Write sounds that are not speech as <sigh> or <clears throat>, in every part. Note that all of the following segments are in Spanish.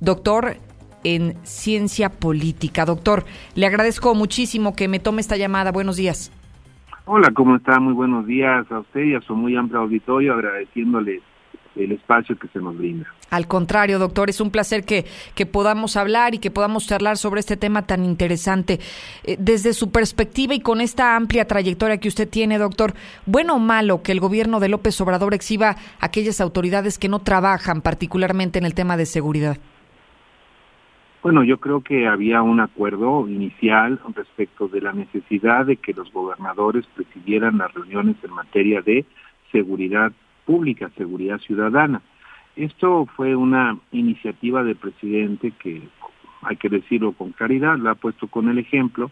doctor en ciencia política. Doctor, le agradezco muchísimo que me tome esta llamada. Buenos días. Hola, ¿cómo está? Muy buenos días a usted y a su muy amplio auditorio, agradeciéndole el espacio que se nos brinda. Al contrario, doctor, es un placer que, que podamos hablar y que podamos charlar sobre este tema tan interesante. Eh, desde su perspectiva y con esta amplia trayectoria que usted tiene, doctor, ¿bueno o malo que el gobierno de López Obrador exhiba aquellas autoridades que no trabajan particularmente en el tema de seguridad? Bueno, yo creo que había un acuerdo inicial respecto de la necesidad de que los gobernadores presidieran las reuniones en materia de seguridad pública, seguridad ciudadana. Esto fue una iniciativa del presidente que, hay que decirlo con claridad, la ha puesto con el ejemplo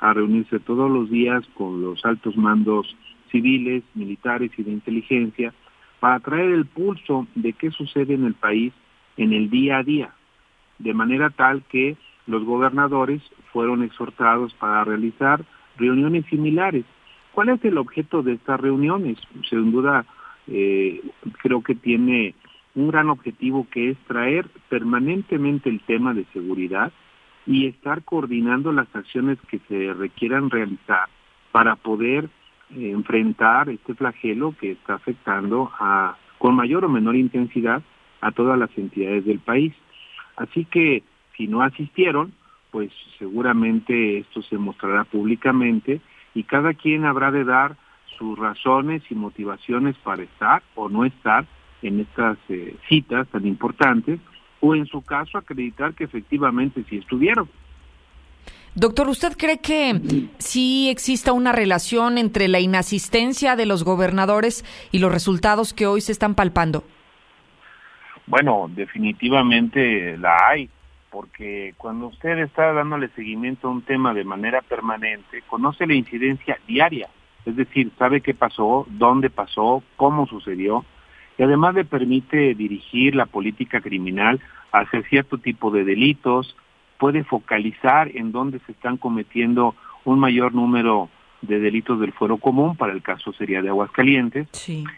a reunirse todos los días con los altos mandos civiles, militares y de inteligencia para traer el pulso de qué sucede en el país en el día a día, de manera tal que los gobernadores fueron exhortados para realizar reuniones similares. ¿Cuál es el objeto de estas reuniones? Sin duda, eh, creo que tiene un gran objetivo que es traer permanentemente el tema de seguridad y estar coordinando las acciones que se requieran realizar para poder eh, enfrentar este flagelo que está afectando a, con mayor o menor intensidad a todas las entidades del país. Así que si no asistieron, pues seguramente esto se mostrará públicamente y cada quien habrá de dar sus razones y motivaciones para estar o no estar en estas eh, citas tan importantes o en su caso acreditar que efectivamente sí estuvieron. Doctor, ¿usted cree que sí exista una relación entre la inasistencia de los gobernadores y los resultados que hoy se están palpando? Bueno, definitivamente la hay, porque cuando usted está dándole seguimiento a un tema de manera permanente, conoce la incidencia diaria, es decir, sabe qué pasó, dónde pasó, cómo sucedió, y además le permite dirigir la política criminal hacia cierto tipo de delitos, puede focalizar en dónde se están cometiendo un mayor número de delitos del fuero común, para el caso sería de Aguascalientes,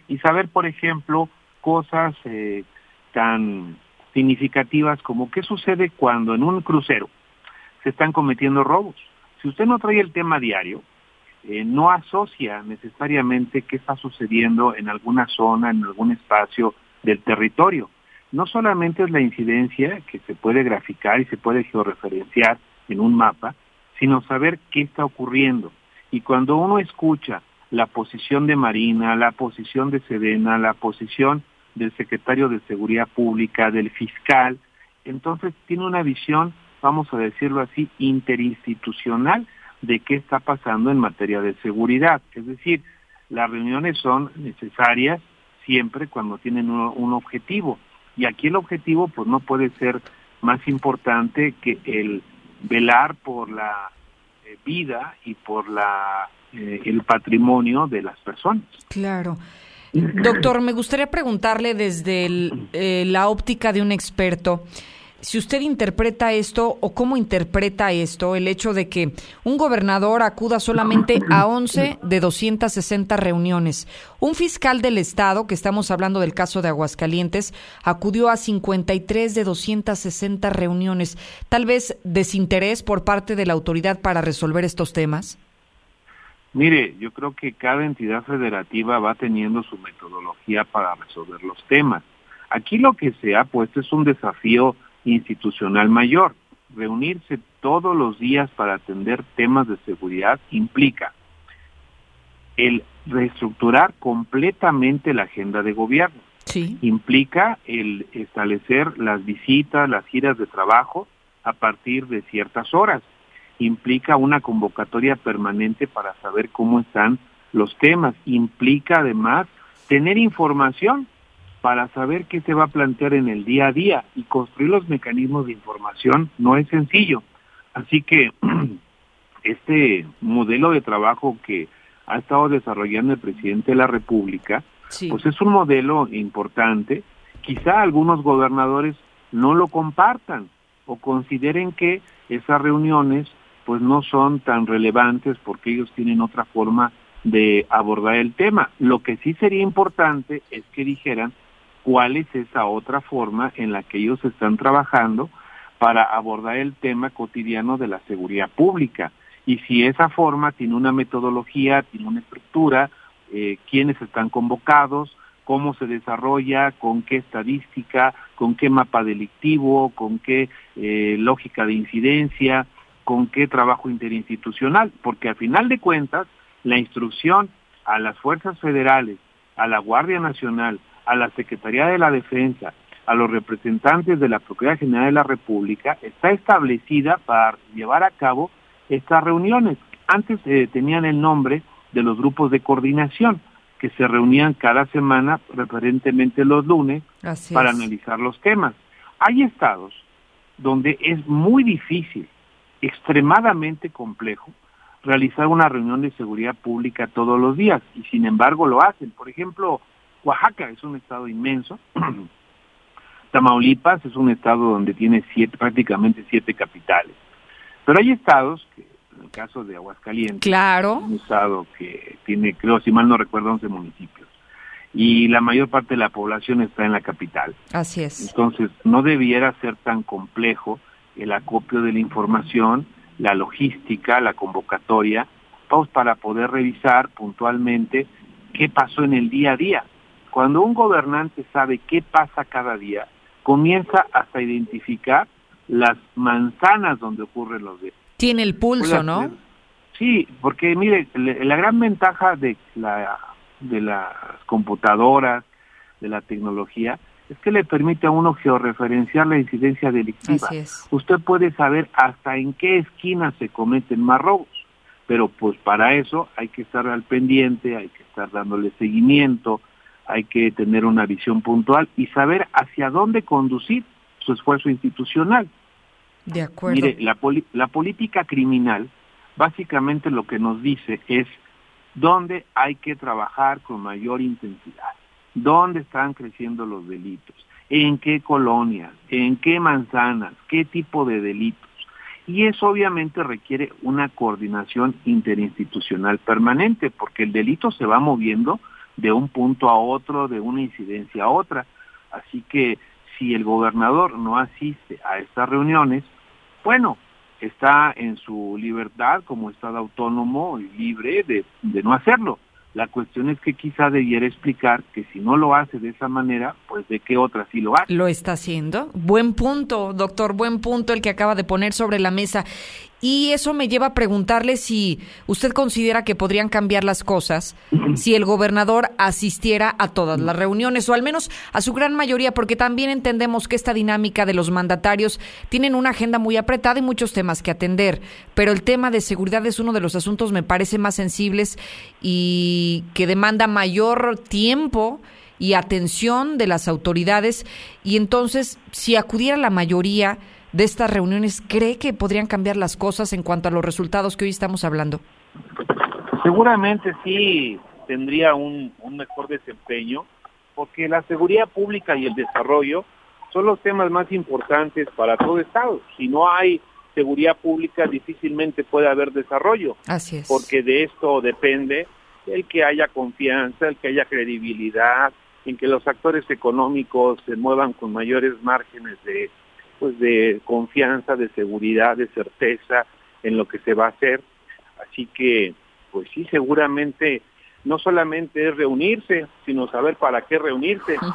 y saber, por ejemplo, cosas eh, tan significativas como qué sucede cuando en un crucero se están cometiendo robos. Si usted no trae el tema diario, eh, no asocia necesariamente qué está sucediendo en alguna zona, en algún espacio del territorio. No solamente es la incidencia que se puede graficar y se puede georreferenciar en un mapa, sino saber qué está ocurriendo. Y cuando uno escucha la posición de Marina, la posición de Sedena, la posición del secretario de Seguridad Pública, del fiscal, entonces tiene una visión, vamos a decirlo así, interinstitucional de qué está pasando en materia de seguridad. Es decir, las reuniones son necesarias siempre cuando tienen un, objetivo. Y aquí el objetivo pues no puede ser más importante que el velar por la eh, vida y por la eh, el patrimonio de las personas. Claro. Doctor, me gustaría preguntarle desde eh, la óptica de un experto si usted interpreta esto o cómo interpreta esto, el hecho de que un gobernador acuda solamente a 11 de 260 reuniones. Un fiscal del Estado, que estamos hablando del caso de Aguascalientes, acudió a 53 de 260 reuniones. Tal vez desinterés por parte de la autoridad para resolver estos temas. Mire, yo creo que cada entidad federativa va teniendo su metodología para resolver los temas. Aquí lo que se ha puesto es un desafío institucional mayor. Reunirse todos los días para atender temas de seguridad implica el reestructurar completamente la agenda de gobierno. Sí. Implica el establecer las visitas, las giras de trabajo a partir de ciertas horas. Implica una convocatoria permanente para saber cómo están los temas. Implica además tener información para saber qué se va a plantear en el día a día y construir los mecanismos de información no es sencillo. Así que <clears throat> este modelo de trabajo que ha estado desarrollando el presidente de la República, pues es un modelo importante. Quizá algunos gobernadores no lo compartan o consideren que esas reuniones pues no son tan relevantes porque ellos tienen otra forma de abordar el tema. Lo que sí sería importante es que dijeran cuál es esa otra forma en la que ellos están trabajando para abordar el tema cotidiano de la seguridad pública. Y si esa forma tiene una metodología, tiene una estructura, eh, quiénes están convocados, cómo se desarrolla, con qué estadística, con qué mapa delictivo, con qué eh, lógica de incidencia, con qué trabajo interinstitucional, porque al final de cuentas, la instrucción a las fuerzas federales, a la Guardia Nacional, a la Secretaría de la Defensa, a los representantes de la Procuraduría General de la República, está establecida para llevar a cabo estas reuniones. Antes eh, tenían el nombre de los grupos de coordinación, que se reunían cada semana, preferentemente los lunes, para analizar los temas. Hay estados donde es muy difícil, extremadamente complejo, realizar una reunión de seguridad pública todos los días, y sin embargo lo hacen. Por ejemplo, Oaxaca es un estado inmenso, <clears throat> Tamaulipas es un estado donde tiene siete, prácticamente siete capitales. Pero hay estados, que, en el caso de Aguascalientes, claro. un estado que tiene, creo, si mal no recuerdo, 11 municipios. Y la mayor parte de la población está en la capital. Así es. Entonces, no debiera ser tan complejo el acopio de la información, la logística, la convocatoria, pues, para poder revisar puntualmente qué pasó en el día a día. Cuando un gobernante sabe qué pasa cada día, comienza hasta identificar las manzanas donde ocurren los hechos. Tiene el pulso, ¿no? Sí, porque mire, la gran ventaja de la de las computadoras, de la tecnología, es que le permite a uno georreferenciar la incidencia delictiva. Usted puede saber hasta en qué esquina se cometen más robos, pero pues para eso hay que estar al pendiente, hay que estar dándole seguimiento, hay que tener una visión puntual y saber hacia dónde conducir su esfuerzo institucional. De acuerdo. Mire, la, la política criminal básicamente lo que nos dice es dónde hay que trabajar con mayor intensidad, dónde están creciendo los delitos, en qué colonias, en qué manzanas, qué tipo de delitos. Y eso obviamente requiere una coordinación interinstitucional permanente, porque el delito se va moviendo de un punto a otro, de una incidencia a otra. Así que si el gobernador no asiste a estas reuniones, bueno, está en su libertad como Estado autónomo y libre de, no hacerlo. La cuestión es que quizá debiera explicar que si no lo hace de esa manera, pues de qué otra sí lo hace. Lo está haciendo. Buen punto, doctor, buen punto el que acaba de poner sobre la mesa. Y eso me lleva a preguntarle si usted considera que podrían cambiar las cosas si el gobernador asistiera a todas las reuniones o al menos a su gran mayoría, porque también entendemos que esta dinámica de los mandatarios tienen una agenda muy apretada y muchos temas que atender, pero el tema de seguridad es uno de los asuntos me parece más sensibles y que demanda mayor tiempo y atención de las autoridades. Y entonces si acudiera la mayoría de estas reuniones cree que podrían cambiar las cosas en cuanto a los resultados que hoy estamos hablando? Seguramente sí tendría un, mejor desempeño, porque la seguridad pública y el desarrollo son los temas más importantes para todo Estado. Si no hay seguridad pública, difícilmente puede haber desarrollo. Así es. Porque de esto depende el que haya confianza, el que haya credibilidad, en que los actores económicos se muevan con mayores márgenes de pues de confianza, de seguridad, de certeza en lo que se va a hacer. Así que, pues sí, seguramente no solamente es reunirse, sino saber para qué reunirse. <laughs>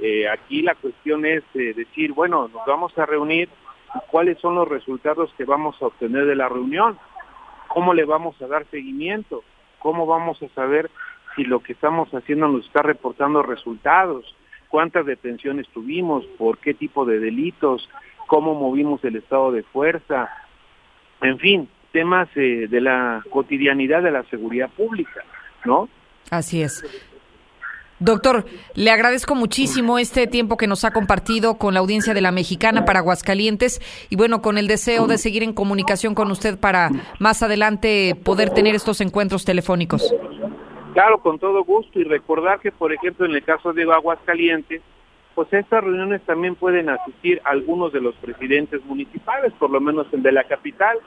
Eh, aquí la cuestión es eh, decir, bueno, nos vamos a reunir, ¿cuáles son los resultados que vamos a obtener de la reunión? ¿Cómo le vamos a dar seguimiento? ¿Cómo vamos a saber si lo que estamos haciendo nos está reportando resultados? Cuántas detenciones tuvimos, por qué tipo de delitos, cómo movimos el estado de fuerza, en fin, temas eh, de la cotidianidad de la seguridad pública, ¿no? Así es. Doctor, le agradezco muchísimo este tiempo que nos ha compartido con la audiencia de la Mexicana para Aguascalientes y bueno, con el deseo de seguir en comunicación con usted para más adelante poder tener estos encuentros telefónicos. Claro, con todo gusto y recordar que, por ejemplo, en el caso de Aguascalientes, pues estas reuniones también pueden asistir algunos de los presidentes municipales, por lo menos el de la capital,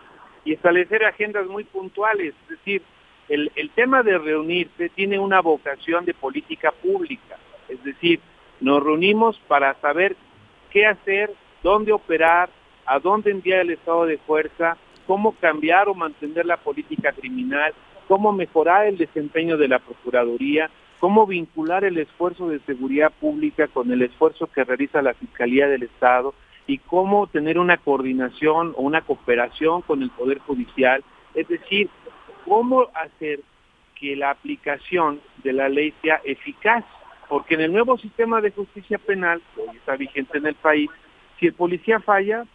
y establecer agendas muy puntuales. Es decir, el, el tema de reunirse tiene una vocación de política pública, es decir, nos reunimos para saber qué hacer, dónde operar, a dónde enviar el estado de fuerza, cómo cambiar o mantener la política criminal, cómo mejorar el desempeño de la Procuraduría, cómo vincular el esfuerzo de seguridad pública con el esfuerzo que realiza la Fiscalía del Estado y cómo tener una coordinación o una cooperación con el Poder Judicial, es decir, cómo hacer que la aplicación de la ley sea eficaz, porque en el nuevo sistema de justicia penal, que hoy está vigente en el país, si el policía falla,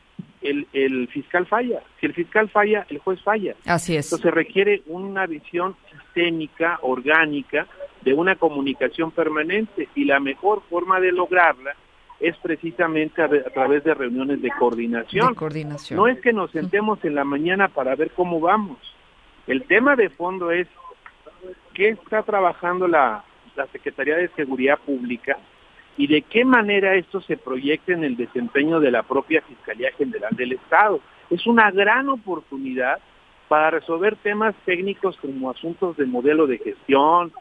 el, el, fiscal falla. Si el fiscal falla, el juez falla. Así es. Entonces requiere una visión sistémica, orgánica, de una comunicación permanente y la mejor forma de lograrla es precisamente a, a través de reuniones de coordinación. De coordinación. No es que nos sentemos en la mañana para ver cómo vamos. El tema de fondo es qué está trabajando la, la Secretaría de Seguridad Pública y de qué manera esto se proyecta en el desempeño de la propia Fiscalía General del Estado. Es una gran oportunidad para resolver temas técnicos como asuntos de modelo de gestión,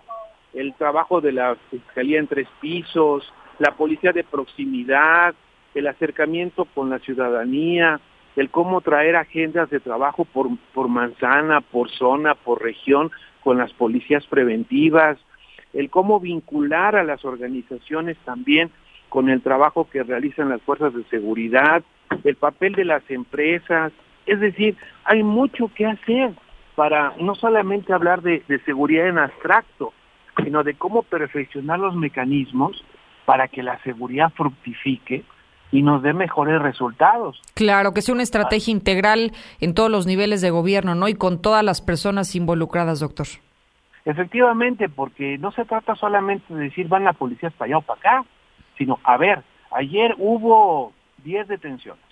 el trabajo de la Fiscalía en tres pisos, la policía de proximidad, el acercamiento con la ciudadanía, el cómo traer agendas de trabajo por, por manzana, por zona, por región, con las policías preventivas, el cómo vincular a las organizaciones también con el trabajo que realizan las fuerzas de seguridad, el papel de las empresas, es decir, hay mucho que hacer para no solamente hablar de, seguridad en abstracto, sino de cómo perfeccionar los mecanismos para que la seguridad fructifique y nos dé mejores resultados. Claro, que sea una estrategia integral en todos los niveles de gobierno, ¿no? Y con todas las personas involucradas, doctor. Efectivamente, porque no se trata solamente de decir van las policías para allá o para acá, sino, a ver, ayer hubo 10 detenciones.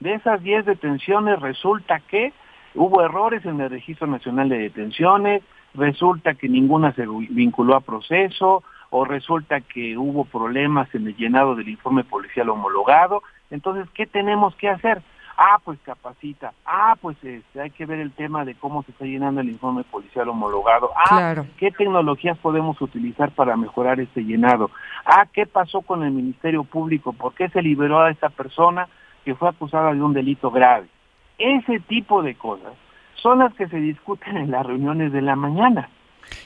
De esas 10 detenciones resulta que hubo errores en el Registro Nacional de Detenciones, resulta que ninguna se vinculó a proceso, o resulta que hubo problemas en el llenado del informe policial homologado. Entonces, ¿qué tenemos que hacer? Ah, pues capacita. Ah, pues este, hay que ver el tema de cómo se está llenando el informe policial homologado. Ah, Claro. ¿qué tecnologías podemos utilizar para mejorar este llenado? Ah, ¿qué pasó con el Ministerio Público? ¿Por qué se liberó a esa persona que fue acusada de un delito grave? Ese tipo de cosas son las que se discuten en las reuniones de la mañana.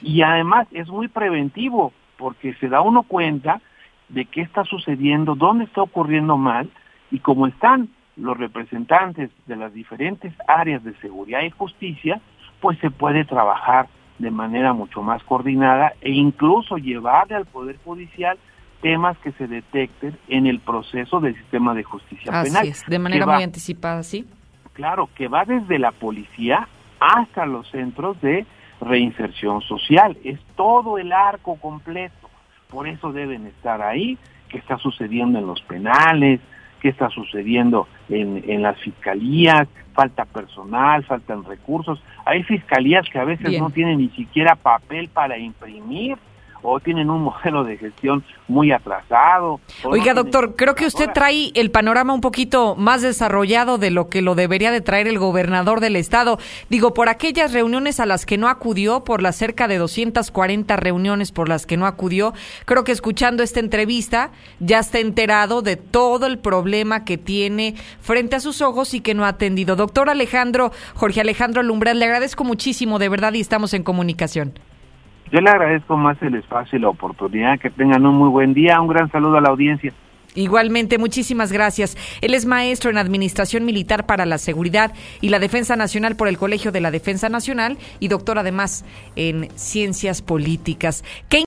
Y además es muy preventivo porque se da uno cuenta de qué está sucediendo, dónde está ocurriendo mal y como están los representantes de las diferentes áreas de seguridad y justicia, pues se puede trabajar de manera mucho más coordinada e incluso llevarle al Poder Judicial temas que se detecten en el proceso del sistema de justicia Así penal. es, de manera que va- muy anticipada, sí. Claro, que va desde la policía hasta los centros de reinserción social. Es todo el arco completo. Por eso deben estar ahí. ¿Qué está sucediendo en los penales? ¿Qué está sucediendo en, en las fiscalías? Falta personal, faltan recursos. Hay fiscalías que a veces Bien. no tienen ni siquiera papel para imprimir o tienen un modelo de gestión muy atrasado. no Oiga, doctor, creo que usted trae el panorama un poquito más desarrollado de lo que lo debería de traer el gobernador del estado. Digo, por aquellas reuniones a las que no acudió, por las cerca de 240 reuniones por las que no acudió, creo que escuchando esta entrevista ya está enterado de todo el problema que tiene frente a sus ojos y que no ha atendido. Doctor Alejandro, Jorge Alejandro Lumbral, le agradezco muchísimo, de verdad, y estamos en comunicación. Yo le agradezco más el espacio y la oportunidad. Que tengan un muy buen día. Un gran saludo a la audiencia. Igualmente, muchísimas gracias. Él es maestro en Administración Militar para la Seguridad y la Defensa Nacional por el Colegio de la Defensa Nacional y doctor además en Ciencias Políticas. ¿Qué